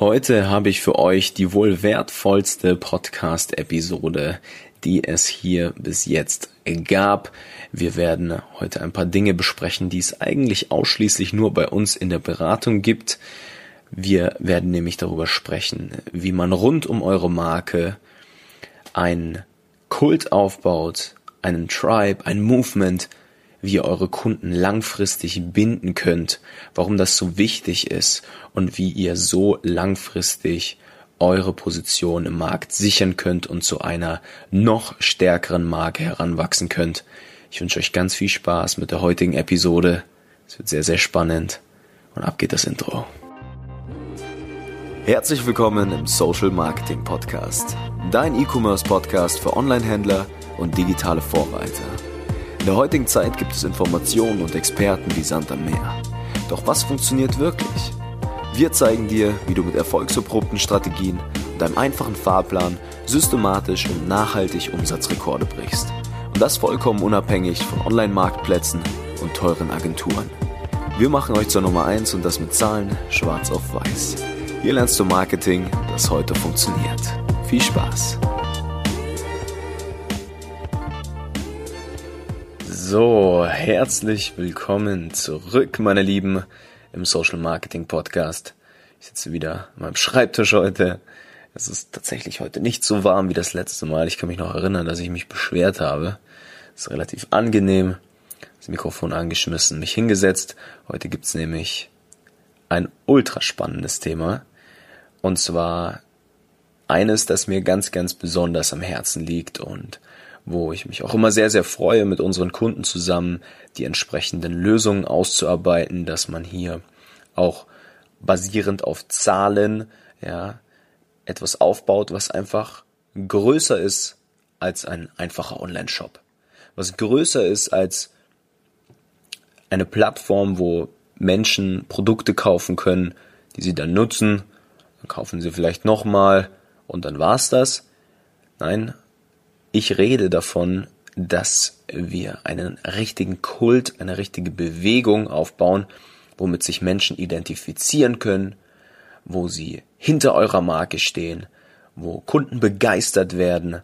Heute habe ich für euch die wohl wertvollste Podcast-Episode, die es hier bis jetzt gab. Wir werden heute ein paar Dinge besprechen, die es eigentlich ausschließlich nur bei uns in der Beratung gibt. Wir werden nämlich darüber sprechen, wie man rund um eure Marke ein Kult aufbaut, einen Tribe, ein Movement, wie ihr eure Kunden langfristig binden könnt, warum das so wichtig ist und wie ihr so langfristig eure Position im Markt sichern könnt und zu einer noch stärkeren Marke heranwachsen könnt. Ich wünsche euch ganz viel Spaß mit der heutigen Episode. Es wird sehr, sehr spannend. Und ab geht das Intro. Herzlich willkommen im Social Marketing Podcast. Dein E-Commerce Podcast für Online-Händler und digitale Vorreiter. In der heutigen Zeit gibt es Informationen und Experten wie Sand am Meer. Doch was funktioniert wirklich? Wir zeigen dir, wie du mit erfolgserprobten Strategien und einem einfachen Fahrplan systematisch und nachhaltig Umsatzrekorde brichst. Und das vollkommen unabhängig von Online-Marktplätzen und teuren Agenturen. Wir machen euch zur Nummer 1 und das mit Zahlen schwarz auf weiß. Hier lernst du Marketing, das heute funktioniert. Viel Spaß! So, herzlich willkommen zurück, meine Lieben, im Social Marketing Podcast. Ich sitze wieder an meinem Schreibtisch heute. Es ist tatsächlich heute nicht so warm wie das letzte Mal. Ich kann mich noch erinnern, dass ich mich beschwert habe. Es ist relativ angenehm. Das Mikrofon angeschmissen, mich hingesetzt. Heute gibt's nämlich ein ultra spannendes Thema. Und zwar eines, das mir ganz, ganz besonders am Herzen liegt und wo ich mich auch immer sehr, sehr freue, mit unseren Kunden zusammen die entsprechenden Lösungen auszuarbeiten, dass man hier auch basierend auf Zahlen, ja, etwas aufbaut, was einfach größer ist als ein einfacher Online-Shop. Was größer ist als eine Plattform, wo Menschen Produkte kaufen können, die sie dann nutzen, dann kaufen sie vielleicht nochmal und dann war's das. Nein, ich rede davon, dass wir einen richtigen Kult, eine richtige Bewegung aufbauen, womit sich Menschen identifizieren können, wo sie hinter eurer Marke stehen, wo Kunden begeistert werden,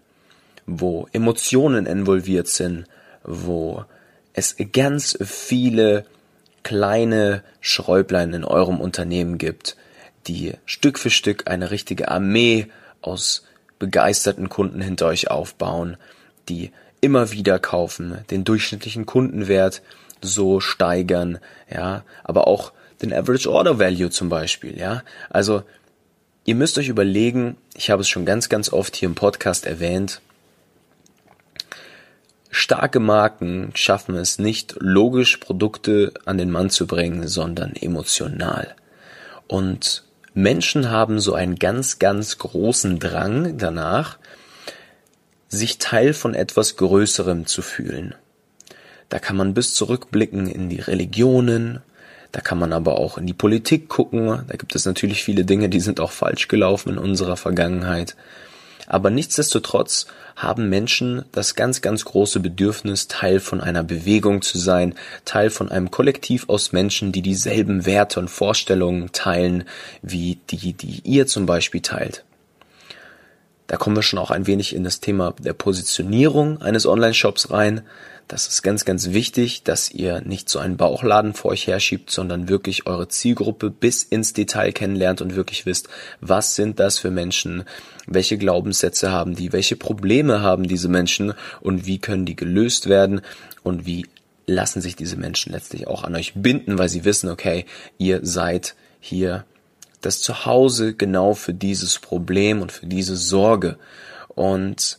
wo Emotionen involviert sind, wo es ganz viele kleine Schräublein in eurem Unternehmen gibt, die Stück für Stück eine richtige Armee aus begeisterten Kunden hinter euch aufbauen, die immer wieder kaufen, den durchschnittlichen Kundenwert so steigern, ja, aber auch den Average Order Value zum Beispiel, ja. Also, ihr müsst euch überlegen, ich habe es schon ganz, ganz oft hier im Podcast erwähnt, starke Marken schaffen es nicht logisch Produkte an den Mann zu bringen, sondern emotional. Und Menschen haben so einen ganz, ganz großen Drang danach, sich Teil von etwas Größerem zu fühlen. Da kann man bis zurückblicken in die Religionen, da kann man aber auch in die Politik gucken, da gibt es natürlich viele Dinge, die sind auch falsch gelaufen in unserer Vergangenheit. Aber nichtsdestotrotz haben Menschen das ganz, ganz große Bedürfnis, Teil von einer Bewegung zu sein, Teil von einem Kollektiv aus Menschen, die dieselben Werte und Vorstellungen teilen, wie die, die ihr zum Beispiel teilt. Da kommen wir schon auch ein wenig in das Thema der Positionierung eines Online-Shops rein. Das ist ganz, ganz wichtig, dass ihr nicht so einen Bauchladen vor euch herschiebt, sondern wirklich eure Zielgruppe bis ins Detail kennenlernt und wirklich wisst, was sind das für Menschen, welche Glaubenssätze haben die, welche Probleme haben diese Menschen und wie können die gelöst werden und wie lassen sich diese Menschen letztlich auch an euch binden, weil sie wissen, okay, ihr seid hier das Zuhause genau für dieses Problem und für diese Sorge. Und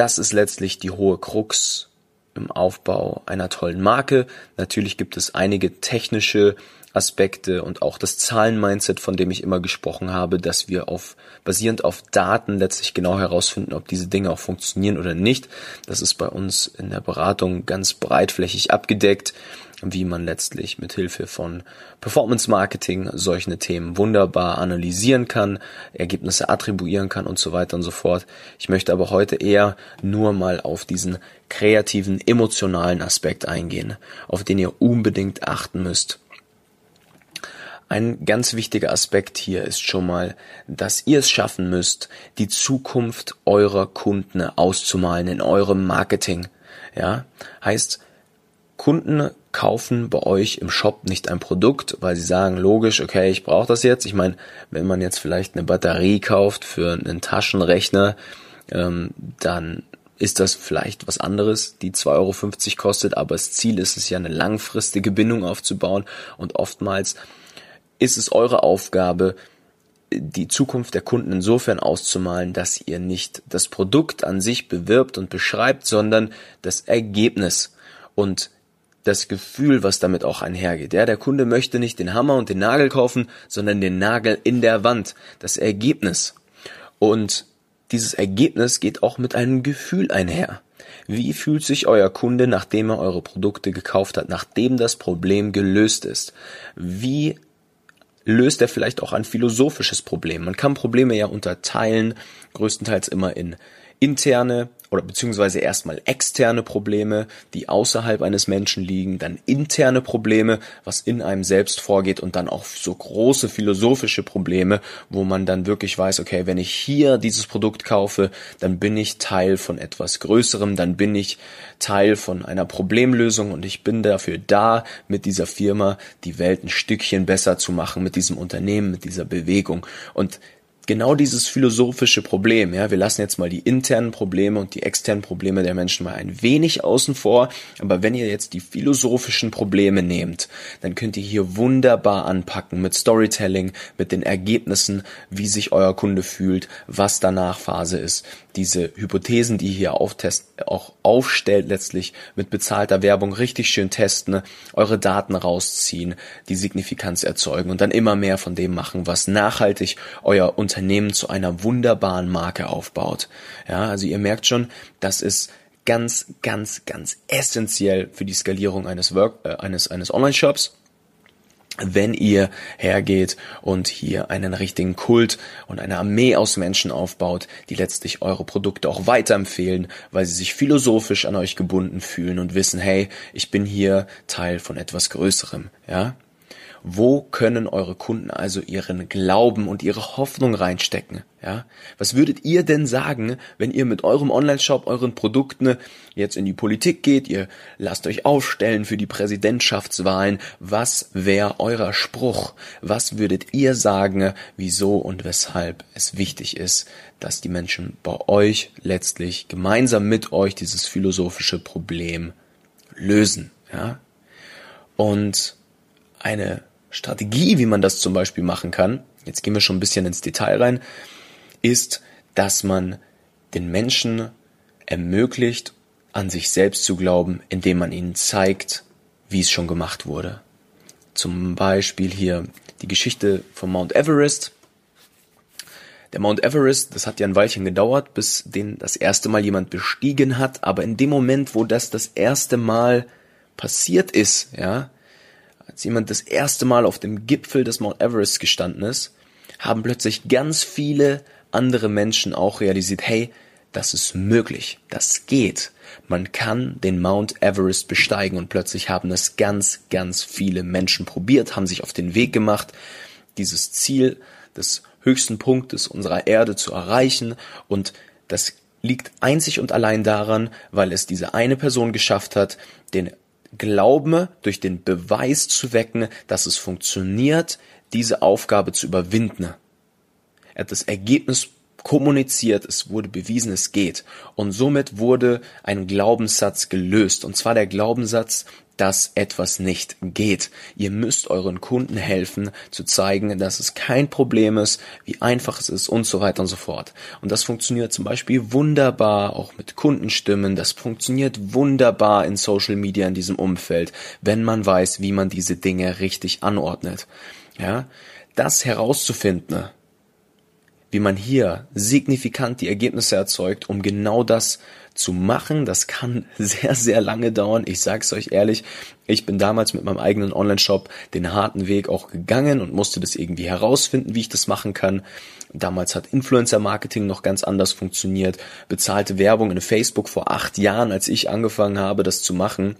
das ist letztlich die hohe Krux im Aufbau einer tollen Marke. Natürlich gibt es einige technische Aspekte und auch das Zahlen-Mindset, von dem ich immer gesprochen habe, dass wir auf, basierend auf Daten letztlich genau herausfinden, ob diese Dinge auch funktionieren oder nicht. Das ist bei uns in der Beratung ganz breitflächig abgedeckt wie man letztlich mit Hilfe von Performance Marketing solche Themen wunderbar analysieren kann, Ergebnisse attribuieren kann und so weiter und so fort. Ich möchte aber heute eher nur mal auf diesen kreativen, emotionalen Aspekt eingehen, auf den ihr unbedingt achten müsst. ein ganz wichtiger Aspekt hier ist schon mal, dass ihr es schaffen müsst, die Zukunft eurer Kunden auszumalen in eurem Marketing. Ja, heißt, Kunden kaufen bei euch im Shop nicht ein Produkt, weil sie sagen, logisch, okay, ich brauche das jetzt. Ich meine, wenn man jetzt vielleicht eine Batterie kauft für einen Taschenrechner, ähm, dann ist das vielleicht was anderes, die 2,50 Euro kostet, aber das Ziel ist es ja, eine langfristige Bindung aufzubauen und oftmals ist es eure Aufgabe, die Zukunft der Kunden insofern auszumalen, dass ihr nicht das Produkt an sich bewirbt und beschreibt, sondern das Ergebnis und das Gefühl, was damit auch einhergeht. Ja, der Kunde möchte nicht den Hammer und den Nagel kaufen, sondern den Nagel in der Wand, das Ergebnis. Und dieses Ergebnis geht auch mit einem Gefühl einher. Wie fühlt sich euer Kunde, nachdem er eure Produkte gekauft hat, nachdem das Problem gelöst ist? Wie löst er vielleicht auch ein philosophisches Problem? Man kann Probleme ja unterteilen, größtenteils immer in interne oder beziehungsweise erstmal externe Probleme, die außerhalb eines Menschen liegen, dann interne Probleme, was in einem selbst vorgeht und dann auch so große philosophische Probleme, wo man dann wirklich weiß, okay, wenn ich hier dieses Produkt kaufe, dann bin ich Teil von etwas Größerem, dann bin ich Teil von einer Problemlösung und ich bin dafür da, mit dieser Firma die Welt ein Stückchen besser zu machen, mit diesem Unternehmen, mit dieser Bewegung. Und genau dieses philosophische Problem, ja, wir lassen jetzt mal die internen Probleme und die externen Probleme der Menschen mal ein wenig außen vor, aber wenn ihr jetzt die philosophischen Probleme nehmt, dann könnt ihr hier wunderbar anpacken mit Storytelling, mit den Ergebnissen, wie sich euer Kunde fühlt, was danach Phase ist, diese Hypothesen, die ihr hier auftest, auch aufstellt letztlich mit bezahlter Werbung richtig schön testen, eure Daten rausziehen, die Signifikanz erzeugen und dann immer mehr von dem machen, was nachhaltig euer Unternehmen Unternehmen zu einer wunderbaren Marke aufbaut. Ja, also ihr merkt schon, das ist ganz, ganz, ganz essentiell für die Skalierung eines Work, äh, eines, eines Online-Shops wenn ihr hergeht und hier einen richtigen Kult und eine Armee aus Menschen aufbaut, die letztlich eure Produkte auch weiterempfehlen, weil sie sich philosophisch an euch gebunden fühlen und wissen, hey, ich bin hier Teil von etwas Größerem, ja? Wo können eure Kunden also ihren Glauben und ihre Hoffnung reinstecken? Ja? Was würdet ihr denn sagen, wenn ihr mit eurem Online-Shop, euren Produkten jetzt in die Politik geht, ihr lasst euch aufstellen für die Präsidentschaftswahlen? Was wäre euer Spruch? Was würdet ihr sagen, wieso und weshalb es wichtig ist, dass die Menschen bei euch letztlich gemeinsam mit euch dieses philosophische Problem lösen? Ja? Und eine Strategie, wie man das zum Beispiel machen kann, jetzt gehen wir schon ein bisschen ins Detail rein, ist, dass man den Menschen ermöglicht, an sich selbst zu glauben, indem man ihnen zeigt, wie es schon gemacht wurde. Zum Beispiel hier die Geschichte von Mount Everest. Der Mount Everest, das hat ja ein Weilchen gedauert, bis den das erste Mal jemand bestiegen hat, aber in dem Moment, wo das das erste Mal passiert ist, ja, als jemand das erste Mal auf dem Gipfel des Mount Everest gestanden ist, haben plötzlich ganz viele andere Menschen auch realisiert, hey, das ist möglich, das geht. Man kann den Mount Everest besteigen und plötzlich haben es ganz, ganz viele Menschen probiert, haben sich auf den Weg gemacht, dieses Ziel des höchsten Punktes unserer Erde zu erreichen und das liegt einzig und allein daran, weil es diese eine Person geschafft hat, den Glauben durch den Beweis zu wecken, dass es funktioniert, diese Aufgabe zu überwinden. Er hat das Ergebnis kommuniziert, es wurde bewiesen, es geht. Und somit wurde ein Glaubenssatz gelöst. Und zwar der Glaubenssatz, dass etwas nicht geht. Ihr müsst euren Kunden helfen, zu zeigen, dass es kein Problem ist, wie einfach es ist und so weiter und so fort. Und das funktioniert zum Beispiel wunderbar auch mit Kundenstimmen. Das funktioniert wunderbar in Social Media in diesem Umfeld, wenn man weiß, wie man diese Dinge richtig anordnet. Ja, das herauszufinden, wie man hier signifikant die Ergebnisse erzeugt, um genau das zu machen. Das kann sehr, sehr lange dauern. Ich sag's euch ehrlich, ich bin damals mit meinem eigenen Online-Shop den harten Weg auch gegangen und musste das irgendwie herausfinden, wie ich das machen kann. Damals hat Influencer-Marketing noch ganz anders funktioniert. Bezahlte Werbung in Facebook vor acht Jahren, als ich angefangen habe, das zu machen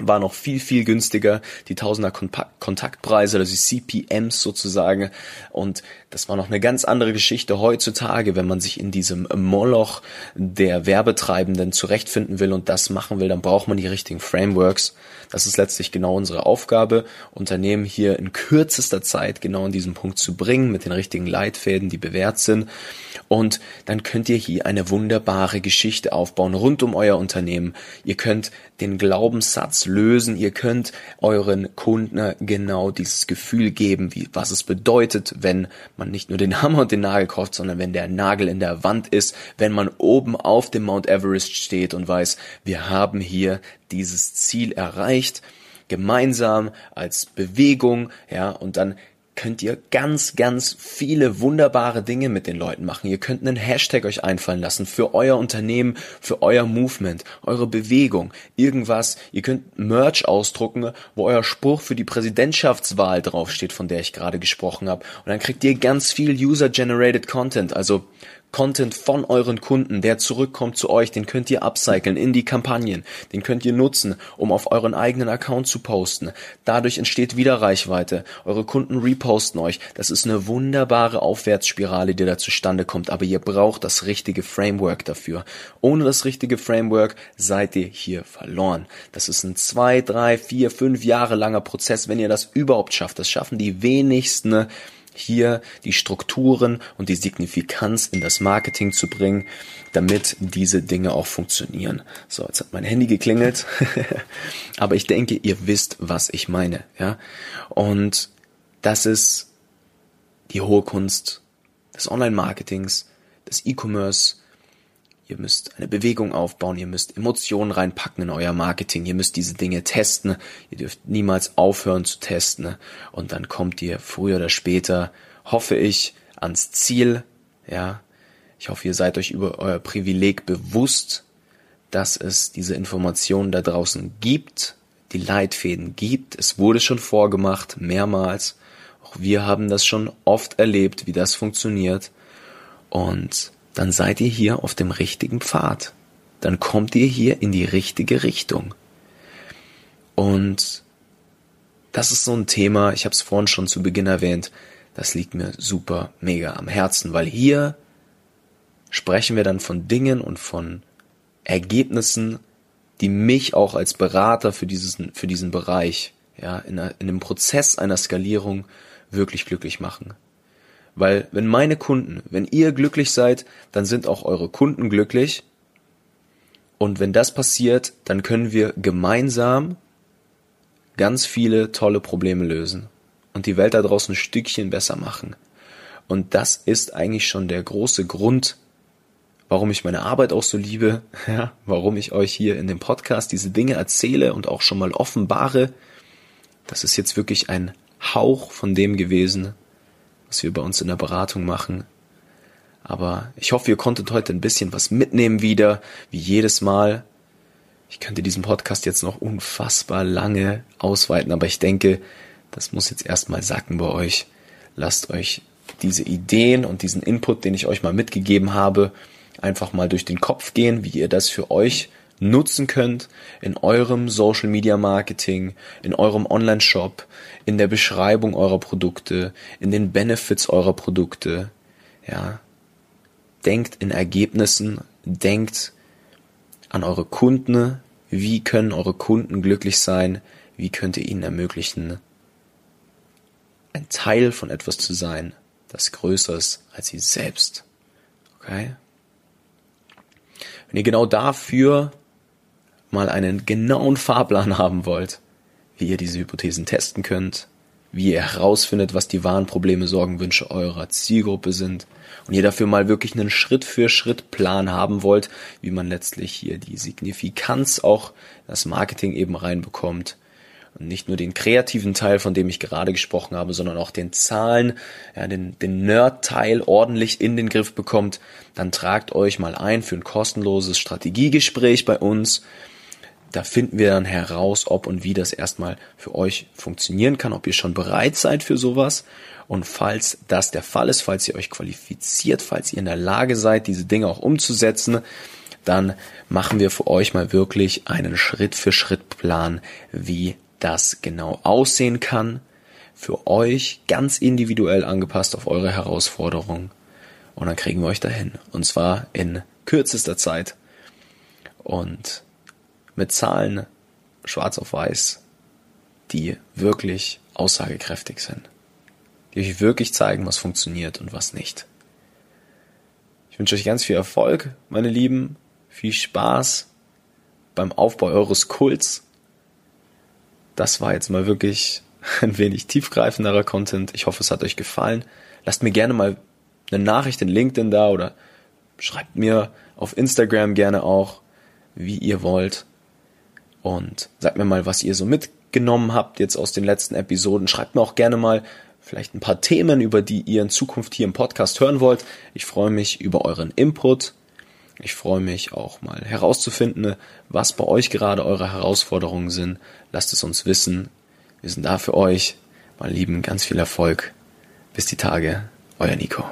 war noch viel, viel günstiger, die Tausender Kontaktpreise, also die CPMs sozusagen. Und das war noch eine ganz andere Geschichte heutzutage, wenn man sich in diesem Moloch der Werbetreibenden zurechtfinden will und das machen will, dann braucht man die richtigen Frameworks. Das ist letztlich genau unsere Aufgabe, Unternehmen hier in kürzester Zeit genau an diesen Punkt zu bringen, mit den richtigen Leitfäden, die bewährt sind. Und dann könnt ihr hier eine wunderbare Geschichte aufbauen rund um euer Unternehmen. Ihr könnt den Glaubenssatz lösen, ihr könnt euren Kunden genau dieses Gefühl geben, wie, was es bedeutet, wenn man nicht nur den Hammer und den Nagel kauft, sondern wenn der Nagel in der Wand ist, wenn man oben auf dem Mount Everest steht und weiß, wir haben hier dieses Ziel erreicht, gemeinsam als Bewegung, ja, und dann könnt ihr ganz, ganz viele wunderbare Dinge mit den Leuten machen. Ihr könnt einen Hashtag euch einfallen lassen für euer Unternehmen, für euer Movement, eure Bewegung, irgendwas. Ihr könnt Merch ausdrucken, wo euer Spruch für die Präsidentschaftswahl draufsteht, von der ich gerade gesprochen habe. Und dann kriegt ihr ganz viel User-Generated Content, also Content von euren Kunden, der zurückkommt zu euch, den könnt ihr upcyclen in die Kampagnen, den könnt ihr nutzen, um auf euren eigenen Account zu posten. Dadurch entsteht wieder Reichweite. Eure Kunden reposten euch. Das ist eine wunderbare Aufwärtsspirale, die da zustande kommt, aber ihr braucht das richtige Framework dafür. Ohne das richtige Framework seid ihr hier verloren. Das ist ein zwei, drei, vier, fünf Jahre langer Prozess, wenn ihr das überhaupt schafft. Das schaffen die wenigsten hier die Strukturen und die Signifikanz in das Marketing zu bringen, damit diese Dinge auch funktionieren. So, jetzt hat mein Handy geklingelt, aber ich denke, ihr wisst, was ich meine, ja. Und das ist die hohe Kunst des Online-Marketings, des E-Commerce, Ihr müsst eine Bewegung aufbauen, ihr müsst Emotionen reinpacken in euer Marketing, ihr müsst diese Dinge testen, ihr dürft niemals aufhören zu testen und dann kommt ihr früher oder später, hoffe ich, ans Ziel, ja. Ich hoffe, ihr seid euch über euer Privileg bewusst, dass es diese Informationen da draußen gibt, die Leitfäden gibt. Es wurde schon vorgemacht, mehrmals. Auch wir haben das schon oft erlebt, wie das funktioniert. Und dann seid ihr hier auf dem richtigen Pfad. Dann kommt ihr hier in die richtige Richtung. Und das ist so ein Thema, ich habe es vorhin schon zu Beginn erwähnt, das liegt mir super mega am Herzen, weil hier sprechen wir dann von Dingen und von Ergebnissen, die mich auch als Berater für, dieses, für diesen Bereich, ja, in, in dem Prozess einer Skalierung wirklich glücklich machen. Weil wenn meine Kunden, wenn ihr glücklich seid, dann sind auch eure Kunden glücklich. Und wenn das passiert, dann können wir gemeinsam ganz viele tolle Probleme lösen und die Welt da draußen ein Stückchen besser machen. Und das ist eigentlich schon der große Grund, warum ich meine Arbeit auch so liebe, ja, warum ich euch hier in dem Podcast diese Dinge erzähle und auch schon mal offenbare. Das ist jetzt wirklich ein Hauch von dem gewesen, was wir bei uns in der Beratung machen. Aber ich hoffe, ihr konntet heute ein bisschen was mitnehmen wieder, wie jedes Mal. Ich könnte diesen Podcast jetzt noch unfassbar lange ausweiten, aber ich denke, das muss jetzt erstmal sacken bei euch. Lasst euch diese Ideen und diesen Input, den ich euch mal mitgegeben habe, einfach mal durch den Kopf gehen, wie ihr das für euch nutzen könnt in eurem Social Media Marketing, in eurem Online Shop, in der Beschreibung eurer Produkte, in den Benefits eurer Produkte. Ja. Denkt in Ergebnissen, denkt an eure Kunden, wie können eure Kunden glücklich sein, wie könnt ihr ihnen ermöglichen, ein Teil von etwas zu sein, das größer ist als sie selbst. Okay? Wenn ihr genau dafür mal einen genauen Fahrplan haben wollt, wie ihr diese Hypothesen testen könnt, wie ihr herausfindet, was die wahren Probleme, Sorgen, Wünsche eurer Zielgruppe sind und ihr dafür mal wirklich einen Schritt für Schritt Plan haben wollt, wie man letztlich hier die Signifikanz auch das Marketing eben reinbekommt. Und nicht nur den kreativen Teil, von dem ich gerade gesprochen habe, sondern auch den Zahlen, ja, den, den Nerd-Teil ordentlich in den Griff bekommt, dann tragt euch mal ein für ein kostenloses Strategiegespräch bei uns da finden wir dann heraus, ob und wie das erstmal für euch funktionieren kann, ob ihr schon bereit seid für sowas. Und falls das der Fall ist, falls ihr euch qualifiziert, falls ihr in der Lage seid, diese Dinge auch umzusetzen, dann machen wir für euch mal wirklich einen Schritt-für-Schritt-Plan, wie das genau aussehen kann. Für euch ganz individuell angepasst auf eure Herausforderung. Und dann kriegen wir euch dahin. Und zwar in kürzester Zeit. Und mit Zahlen schwarz auf weiß, die wirklich aussagekräftig sind. Die euch wirklich zeigen, was funktioniert und was nicht. Ich wünsche euch ganz viel Erfolg, meine Lieben, viel Spaß beim Aufbau eures Kults. Das war jetzt mal wirklich ein wenig tiefgreifenderer Content. Ich hoffe, es hat euch gefallen. Lasst mir gerne mal eine Nachricht in LinkedIn da oder schreibt mir auf Instagram gerne auch, wie ihr wollt. Und sagt mir mal, was ihr so mitgenommen habt jetzt aus den letzten Episoden. Schreibt mir auch gerne mal, vielleicht ein paar Themen, über die ihr in Zukunft hier im Podcast hören wollt. Ich freue mich über euren Input. Ich freue mich auch mal herauszufinden, was bei euch gerade eure Herausforderungen sind. Lasst es uns wissen. Wir sind da für euch. Meine Lieben, ganz viel Erfolg. Bis die Tage. Euer Nico.